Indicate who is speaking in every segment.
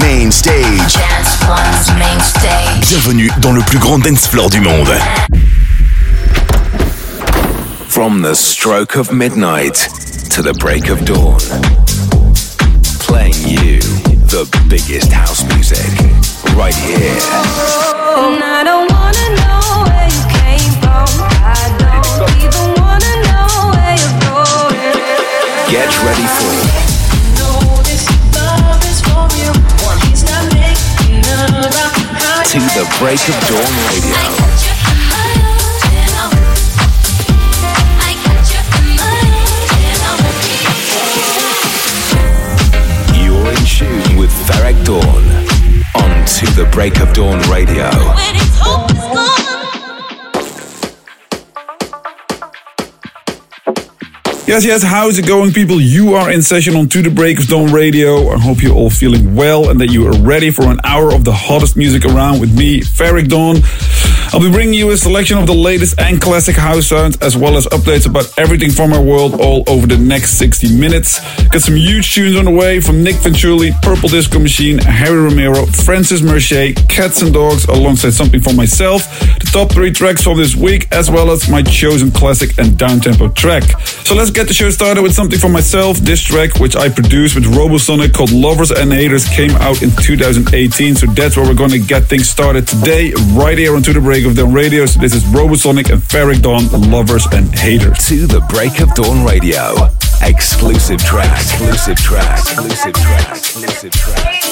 Speaker 1: Main stage. Main stage. Bienvenue dans le plus grand dance floor du monde. From the stroke of midnight to the break of dawn. Playing you the biggest house music right here.
Speaker 2: And I don't wanna know where you came from. I don't even wanna know where you're going.
Speaker 1: Get ready for To the break of dawn radio. You're in tune with Ferreck Dawn on To the Break of Dawn radio.
Speaker 3: Yes, yes, how's it going, people? You are in session on To the Break of Dawn Radio. I hope you're all feeling well and that you are ready for an hour of the hottest music around with me, Ferreck Dawn. I'll be bringing you a selection of the latest and classic house sounds, as well as updates about everything from our world all over the next 60 minutes. Got some huge tunes on the way from Nick Venturi, Purple Disco Machine, Harry Romero, Francis Mercier, Cats and Dogs, alongside something for myself, the top three tracks from this week, as well as my chosen classic and downtempo track. So let's get the show started with something for myself. This track, which I produced with Robosonic called Lovers and Haters, came out in 2018. So that's where we're going to get things started today, right here on To The Break of Dawn Radio. So this is Robosonic and Ferreck Dawn, Lovers and Haters.
Speaker 1: To the Break of Dawn radio. Exclusive track. Exclusive track. Exclusive track. Exclusive track.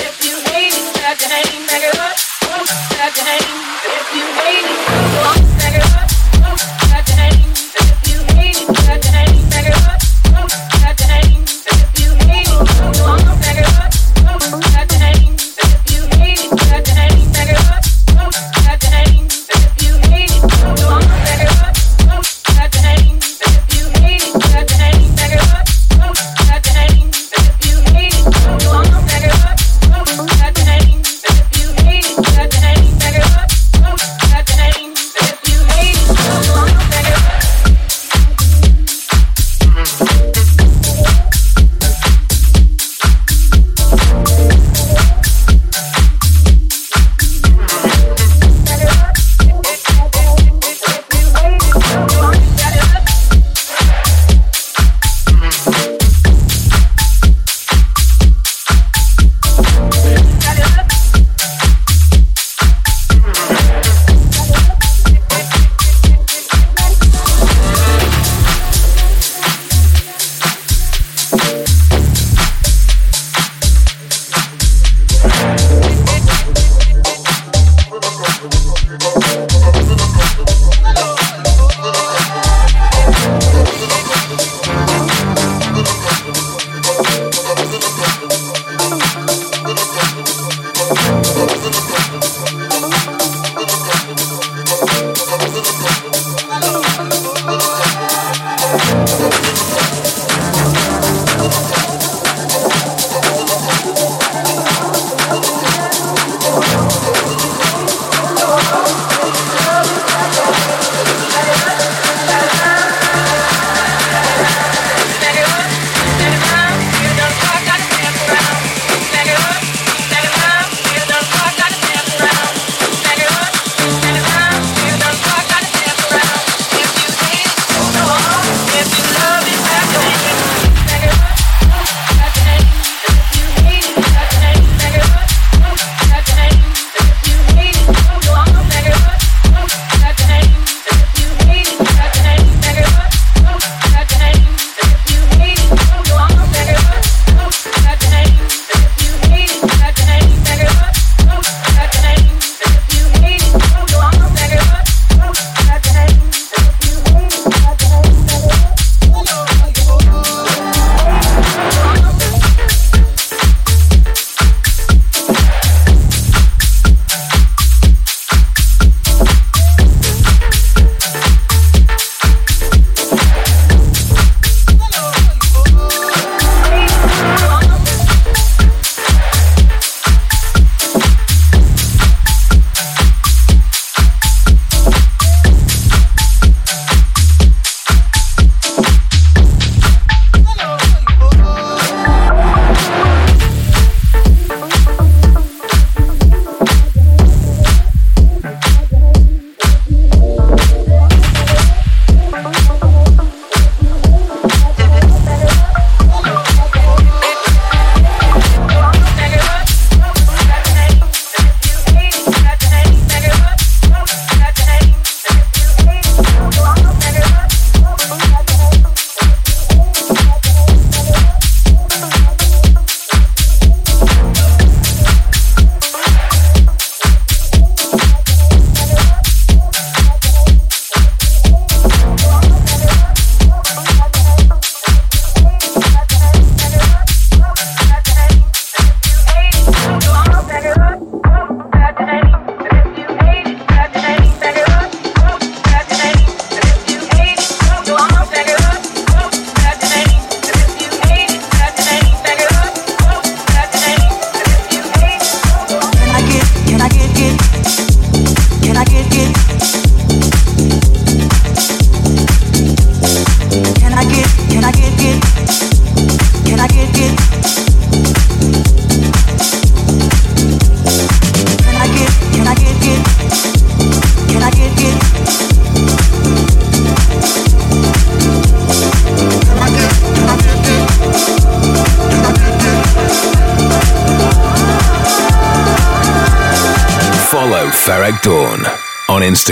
Speaker 4: If you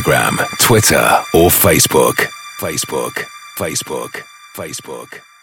Speaker 1: Instagram, Twitter, or Facebook. Facebook, Facebook, Facebook.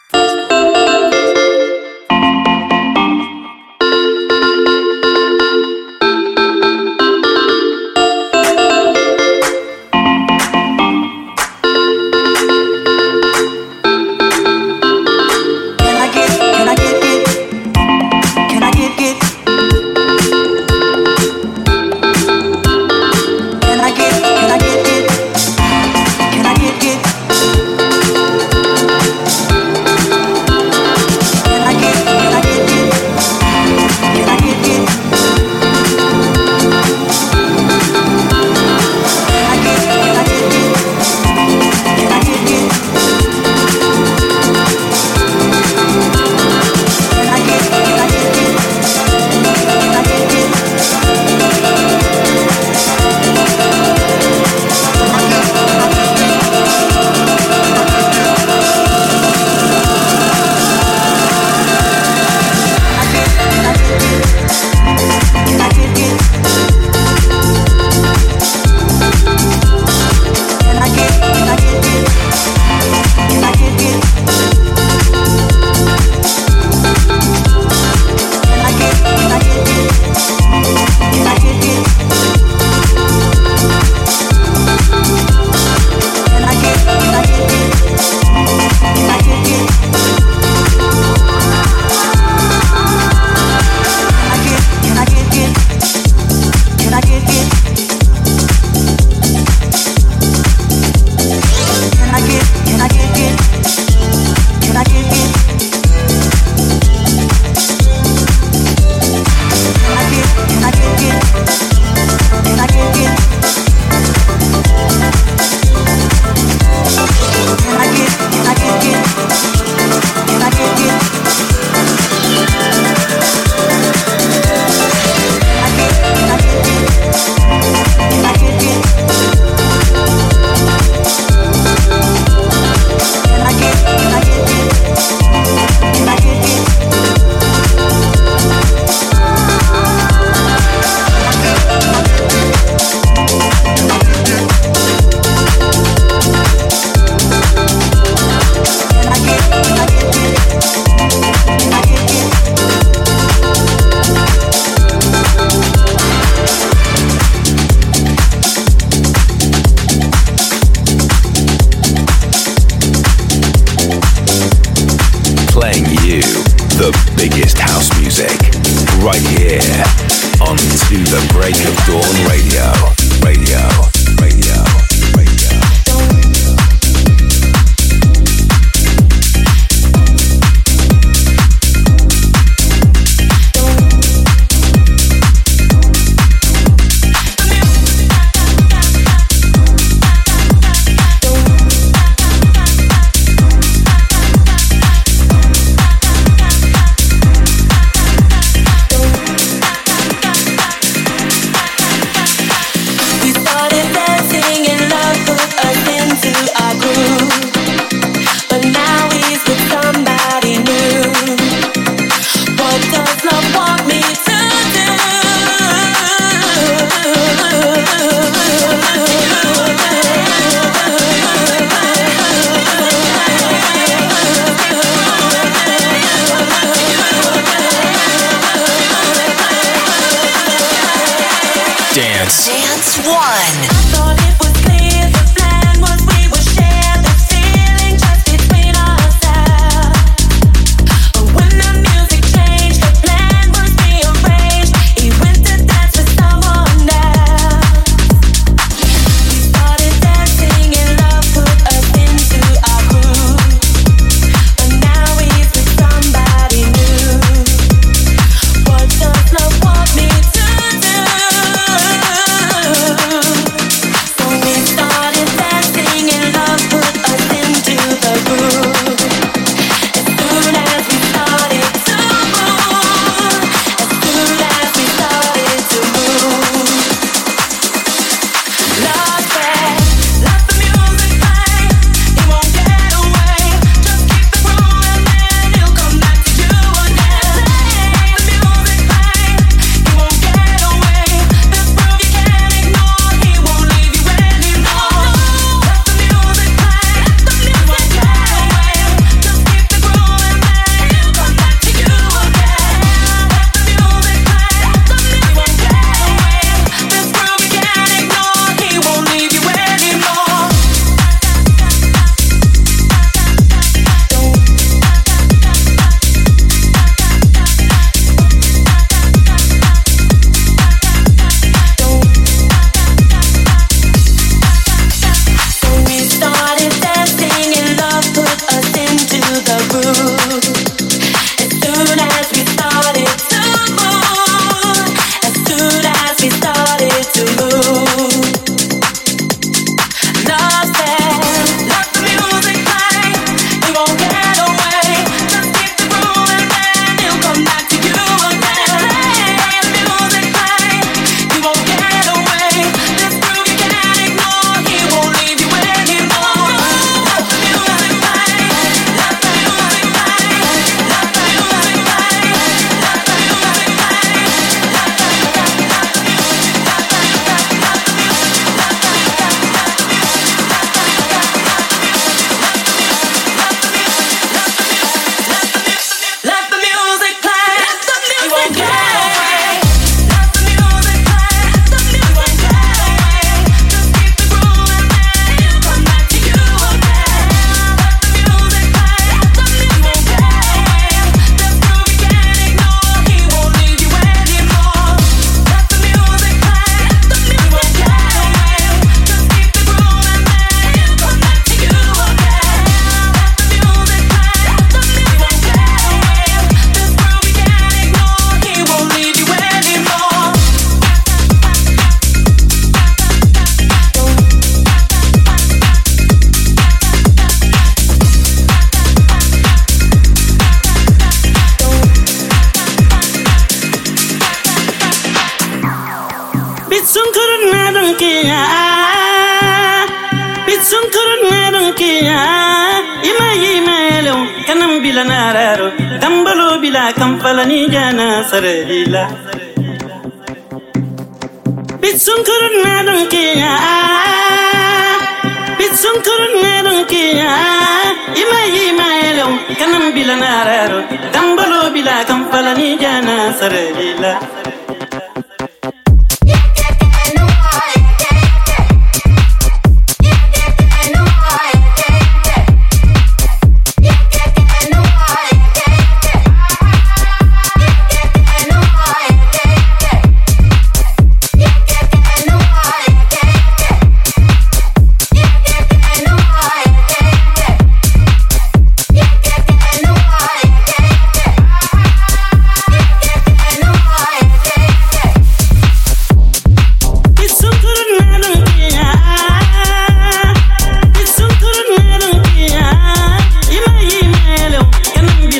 Speaker 1: the break of dawn radio.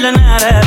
Speaker 5: Bila nararo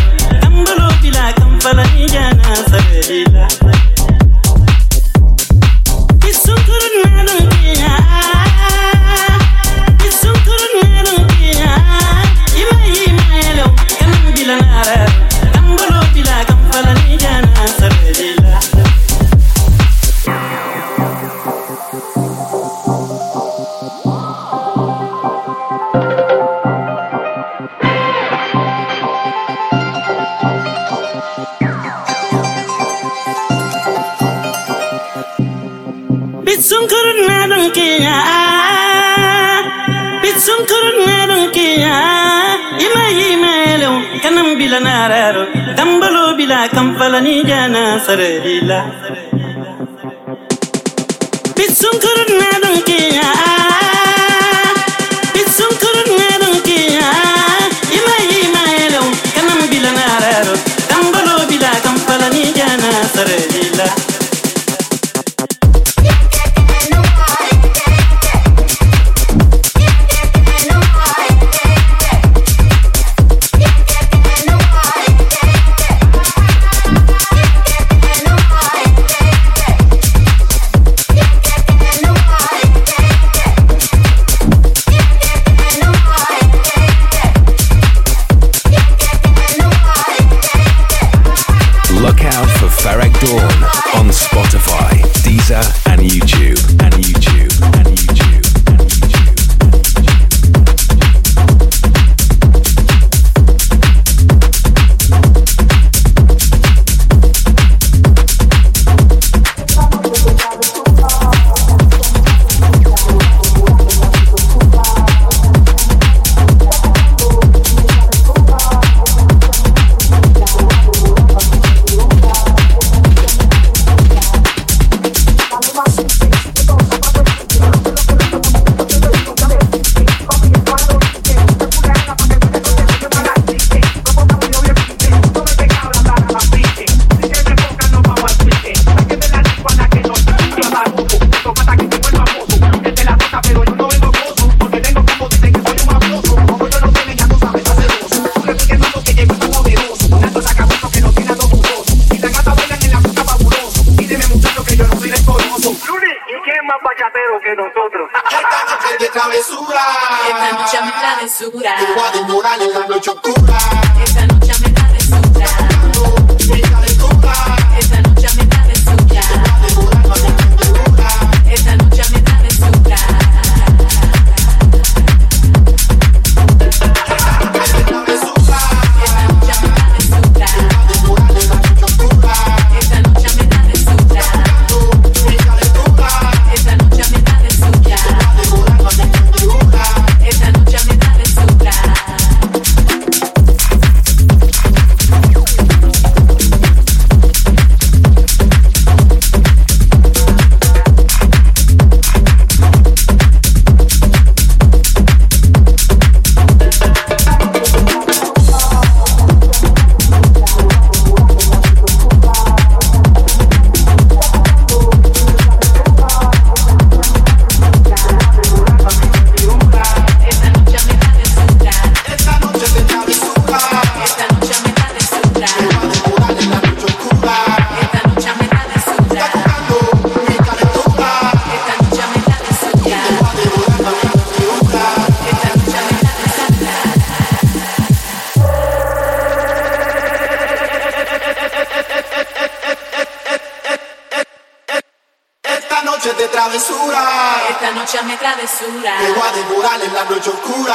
Speaker 6: travesura. Te voy a devorar en la noche oscura.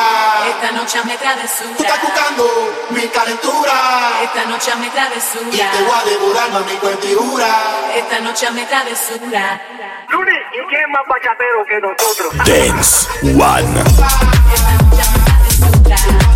Speaker 7: Esta noche hazme
Speaker 6: Tú estás
Speaker 7: travesura.
Speaker 6: buscando mi calentura.
Speaker 7: Esta noche hazme
Speaker 6: Y te voy
Speaker 7: travesura.
Speaker 6: a devorar, mami, con figura.
Speaker 7: Esta noche hazme travesura.
Speaker 8: Luli, ¿y quién más bachatero que nosotros?
Speaker 1: Dance One.
Speaker 7: Esta noche hazme travesura.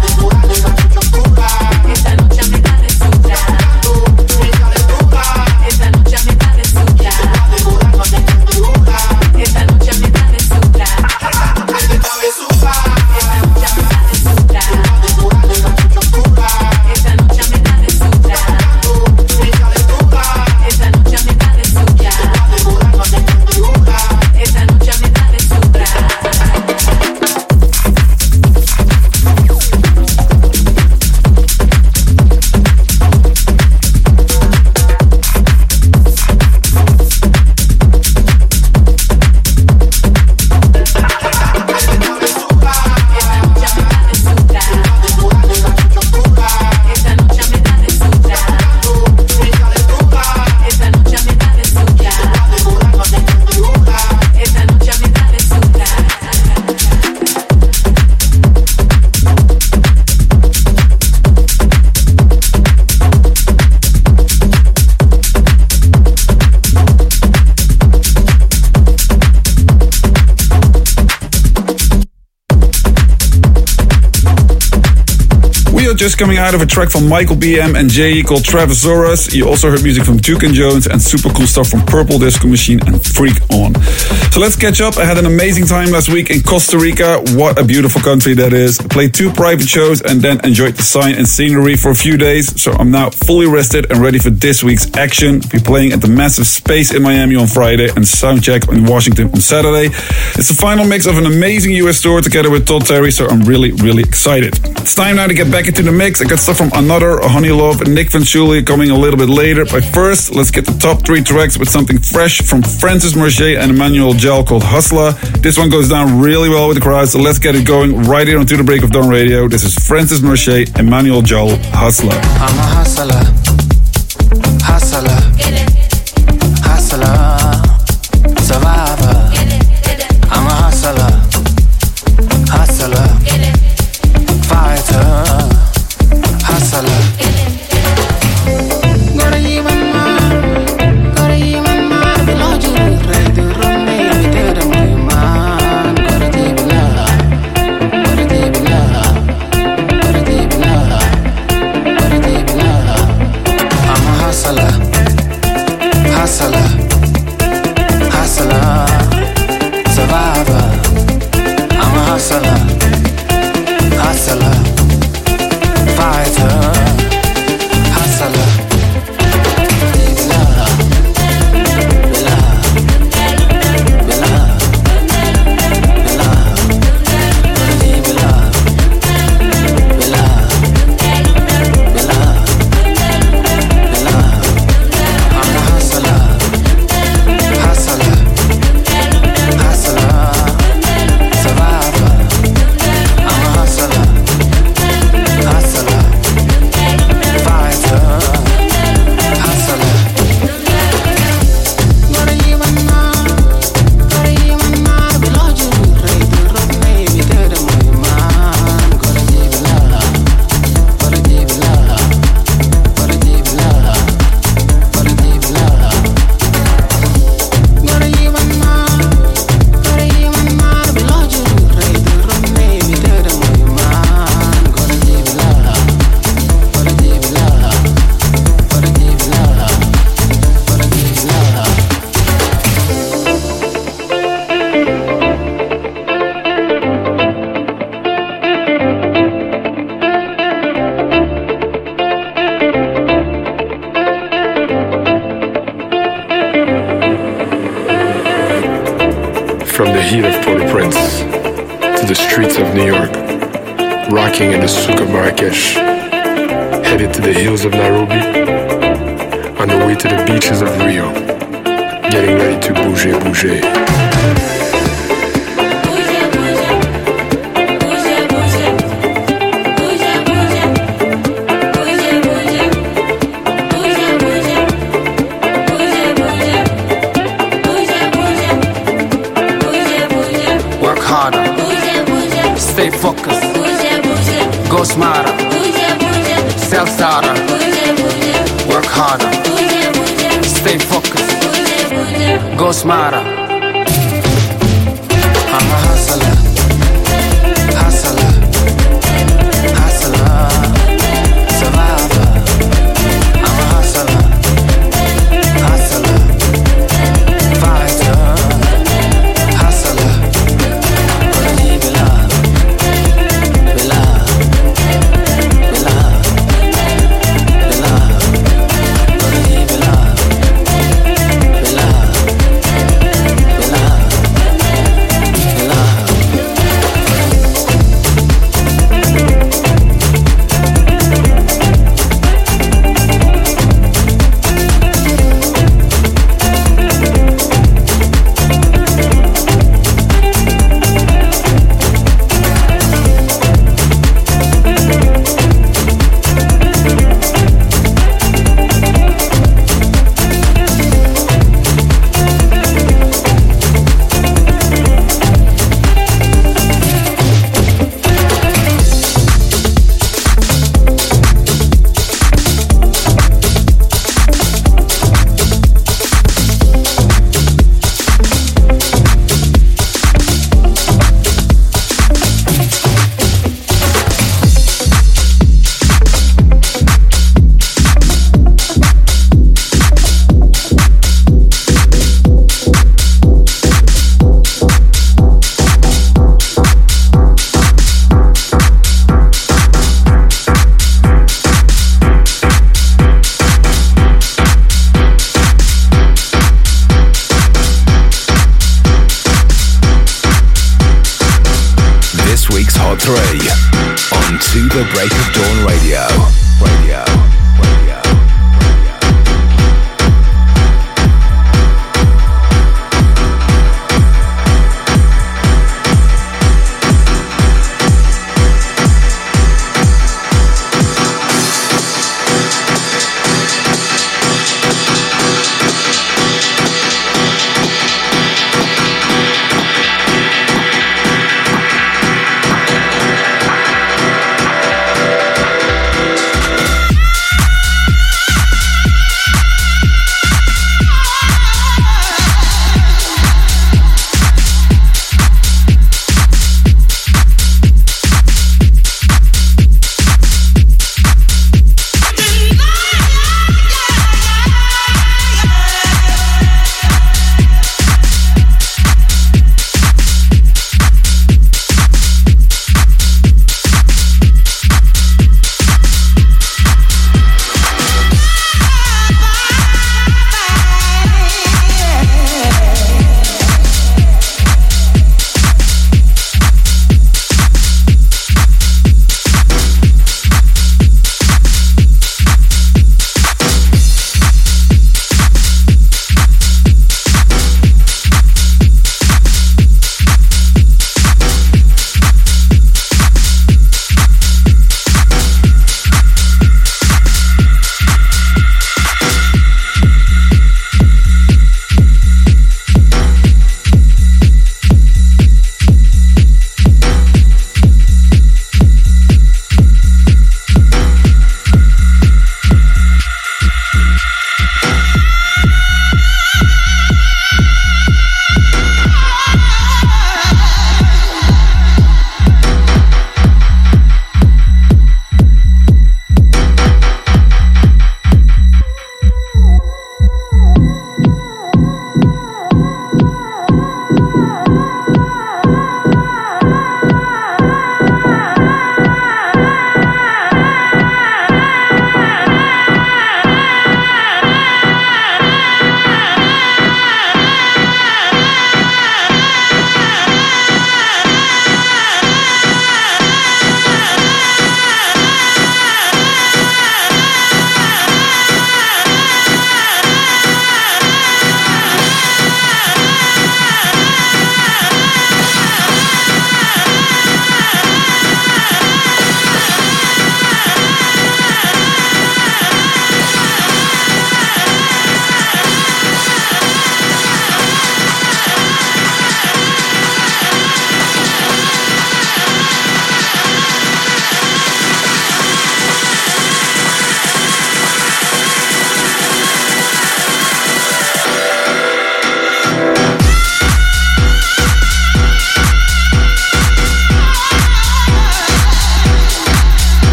Speaker 3: Just coming out of a track from Michael BM and Jay called Travesura. You also heard music from Duke and Jones and super cool stuff from Purple Disco Machine and Freak On. So let's catch up. I had an amazing time last week in Costa Rica. What a beautiful country that is. I played two private shows and then enjoyed the sign and scenery for a few days. So I'm now fully rested and ready for this week's action. I'll be playing at the massive space in Miami on Friday and Soundcheck in Washington on Saturday. It's the final mix of an amazing US tour together with Todd Terry, so I'm really, really excited. It's time now to get back into the mix. I got stuff from Another, Honey Love, and Nic Fanciulli coming a little bit later. But first, let's get the top three tracks with something fresh from Francis Mercier and Emmanuel Jal called Hustler. This one goes down really well with the crowd, so let's get it going right here on To The Break of Dawn Radio. This is Francis Mercier, Emmanuel Jal, Hustler.
Speaker 9: I'm a hustler, hustler, hustler,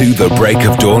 Speaker 9: To the
Speaker 1: Break of Dawn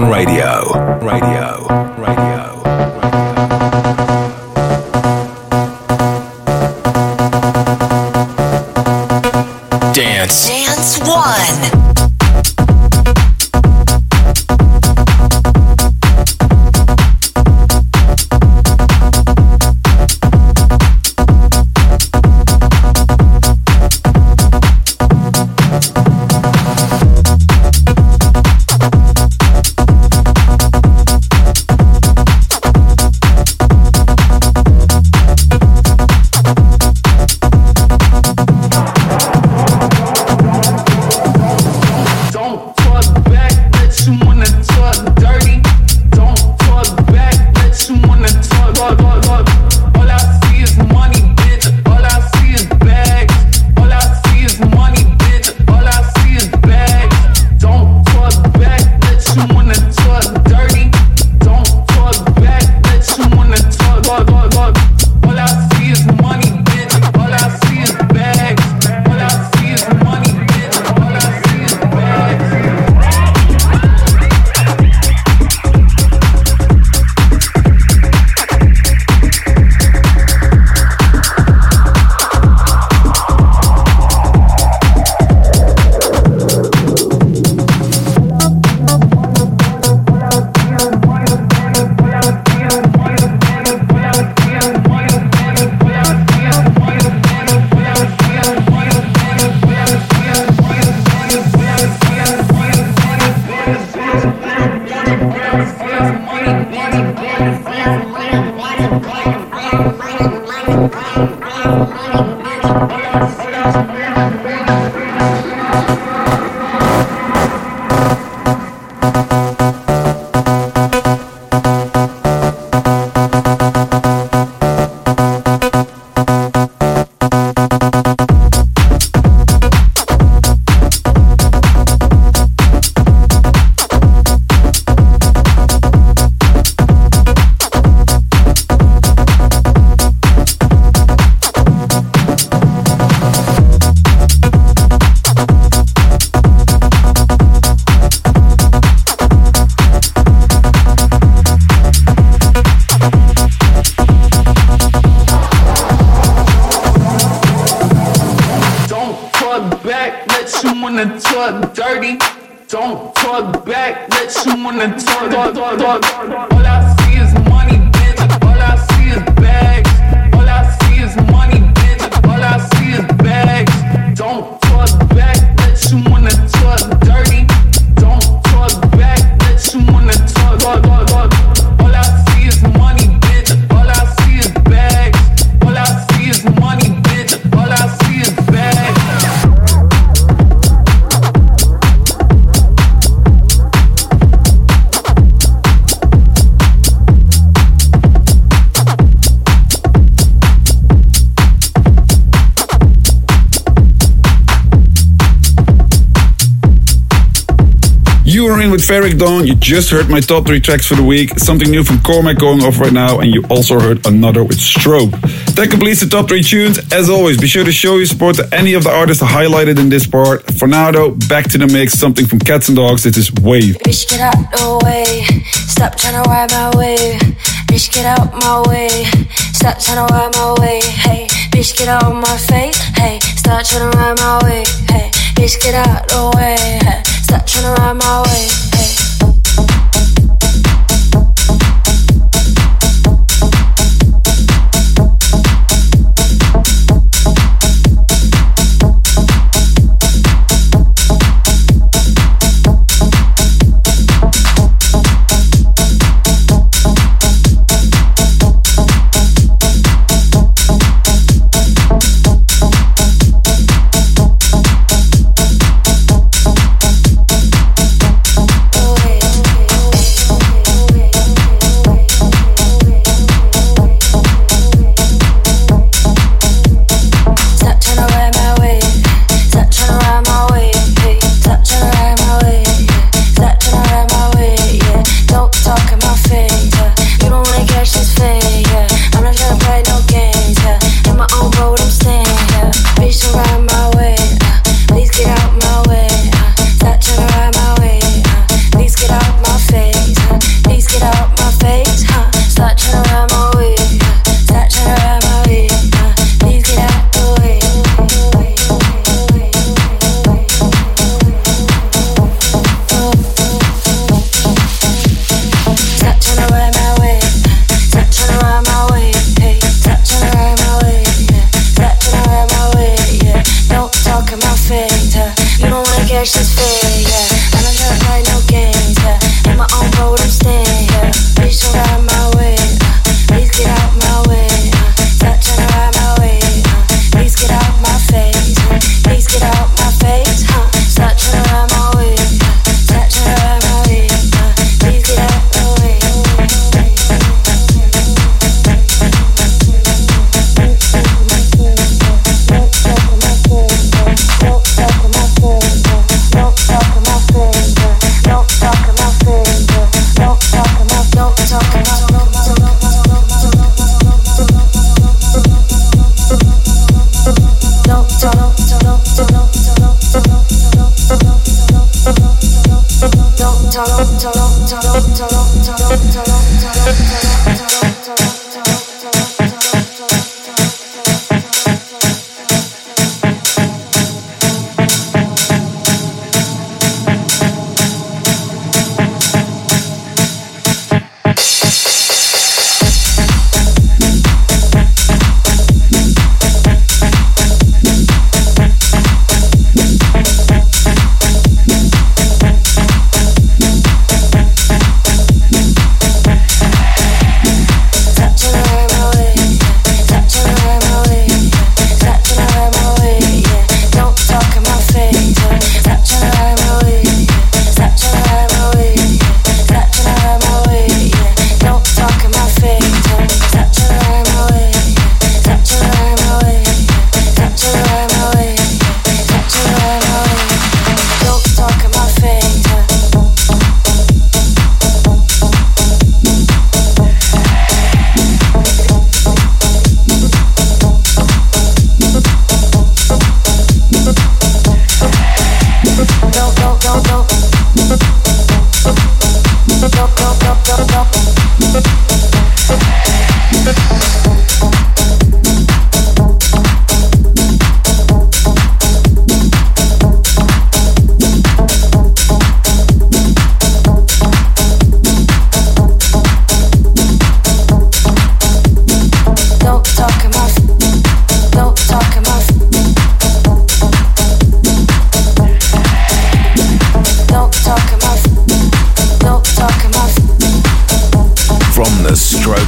Speaker 1: Ferreck Dawn.
Speaker 3: You just heard my top three tracks for the week. Something new from Cormac going off right now, and you also heard another with Strobe. That completes the top three tunes. As always, be sure to show your support to any of the artists highlighted in this part. For now, though, back to the mix. Something from Cats and Dogs. This is Wave.
Speaker 2: Bitch, get out the way. Stop trying to ride my wave. Bitch, get out my way. Stop trying to ride my way. Hey, bitch, get out my face. Hey, stop trying to ride my way. Hey, bitch, get out the way. Hey, stop trying ride my way. Hey.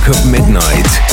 Speaker 1: Na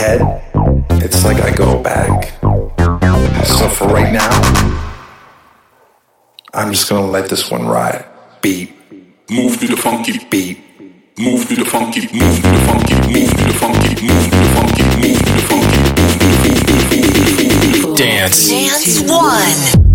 Speaker 10: head, it's like I go back. So for right now, I'm just gonna let this one ride. Beat. Move to the funky beat. Move to the funky, move to the funky, move to the funky, move to the funky, move to the funky.
Speaker 11: Dance.
Speaker 1: Dance one.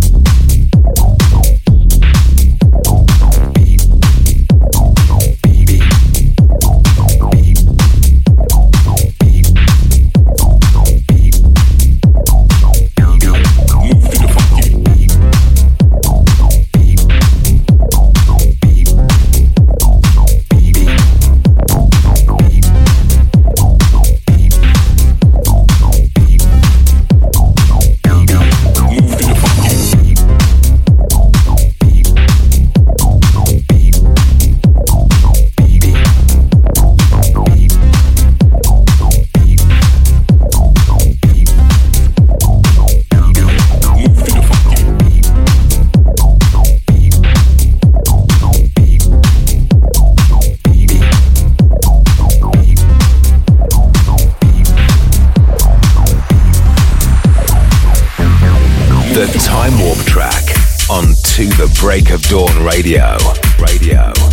Speaker 12: to the break of dawn radio. Radio.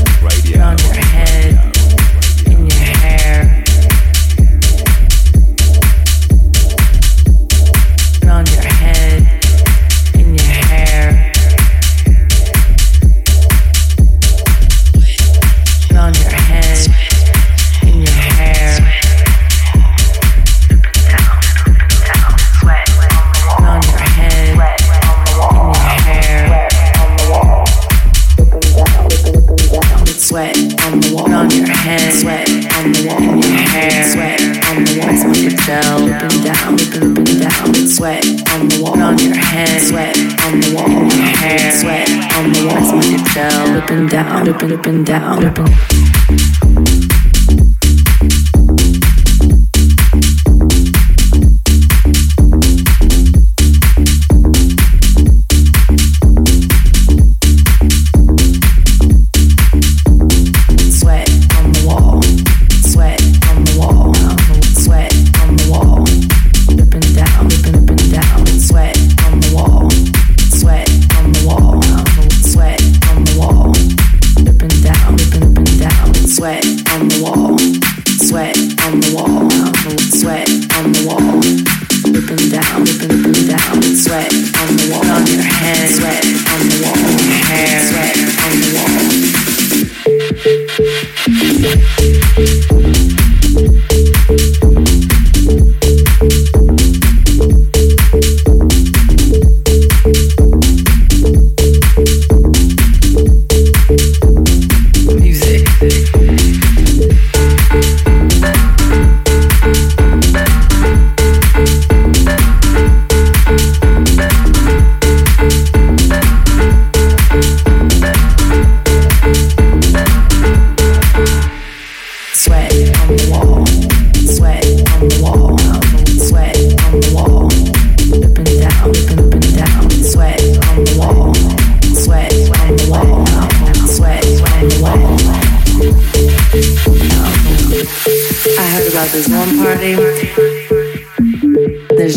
Speaker 13: on
Speaker 12: the wall, on your hands, sweat on the wall, On your hair, sweat on the wall. It's me to tell, up and down, up and down, sweat on the wall, on your hands, sweat on the wall, On your hair, sweat on the wall. It's me to up and down, and up and down, up and down.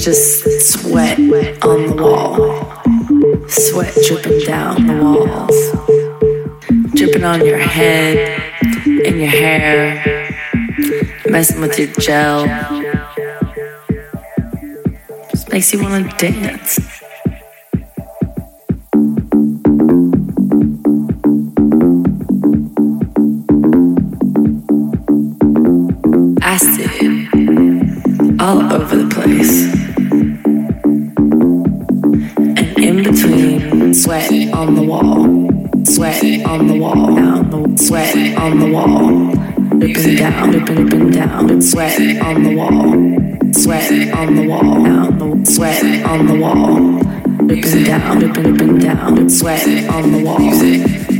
Speaker 12: Just sweat on the wall. Sweat dripping down the walls. Dripping on your head, in your hair, messing with your gel. Just makes you want to dance. And down, up and up and down, sweat on the wall, sweat on the wall, sweat on the wall, and down, up and up and down, sweat on the wall,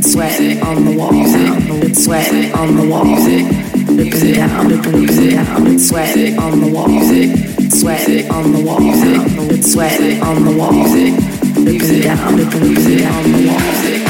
Speaker 12: sweat on the wall, down sweat on the wall, and down, up and up and down, sweat on the wall, sweat on the wall, down sweat on the wall, and down, and up and down the wall, on the wall,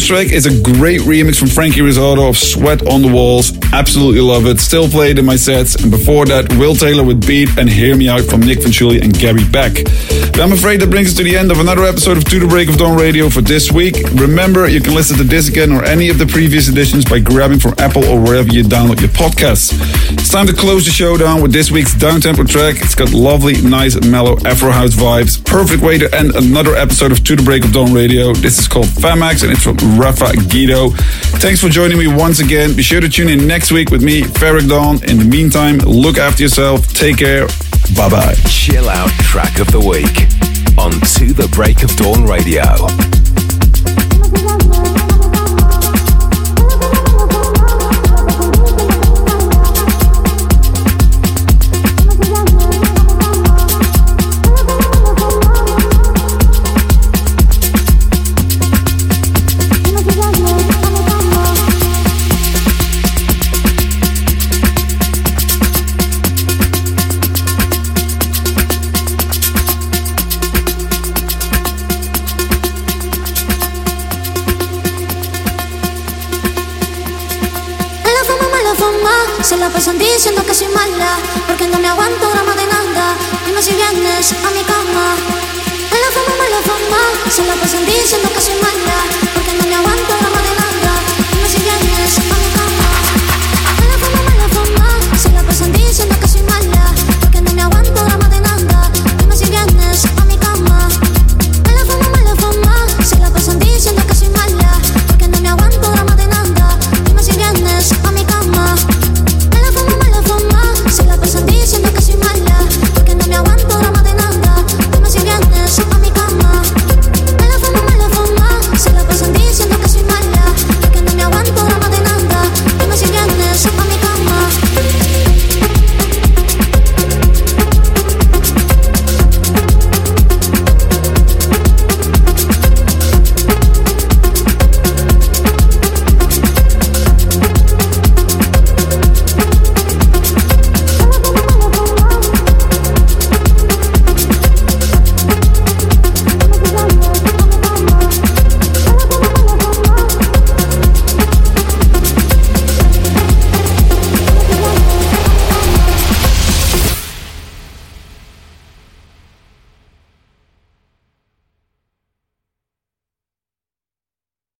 Speaker 3: track is a great remix from Frankie Risotto of Sweat on the Walls. Absolutely love it. Still played in my sets. And before that, Will Taylor with Beat and Hear Me Out from Nic Fanciulli and Gabby Beck. But I'm afraid that brings us to the end of another episode of To the Break of Dawn Radio for this week. Remember, you can listen to this again or any of the previous editions by grabbing from Apple or wherever you download your podcasts. It's time to close the show down with this week's downtempo track. It's got lovely, nice, mellow Afro house vibes. Perfect way to end another episode of To the Break of Dawn Radio. This is called Famax and it's from Rafa Guido. Thanks for joining me once again. Be sure to tune in next week with me, Ferreck Dawn. In the meantime, look after yourself. Take care. Bye bye.
Speaker 1: Chill out track of the week on To the Break of Dawn Radio.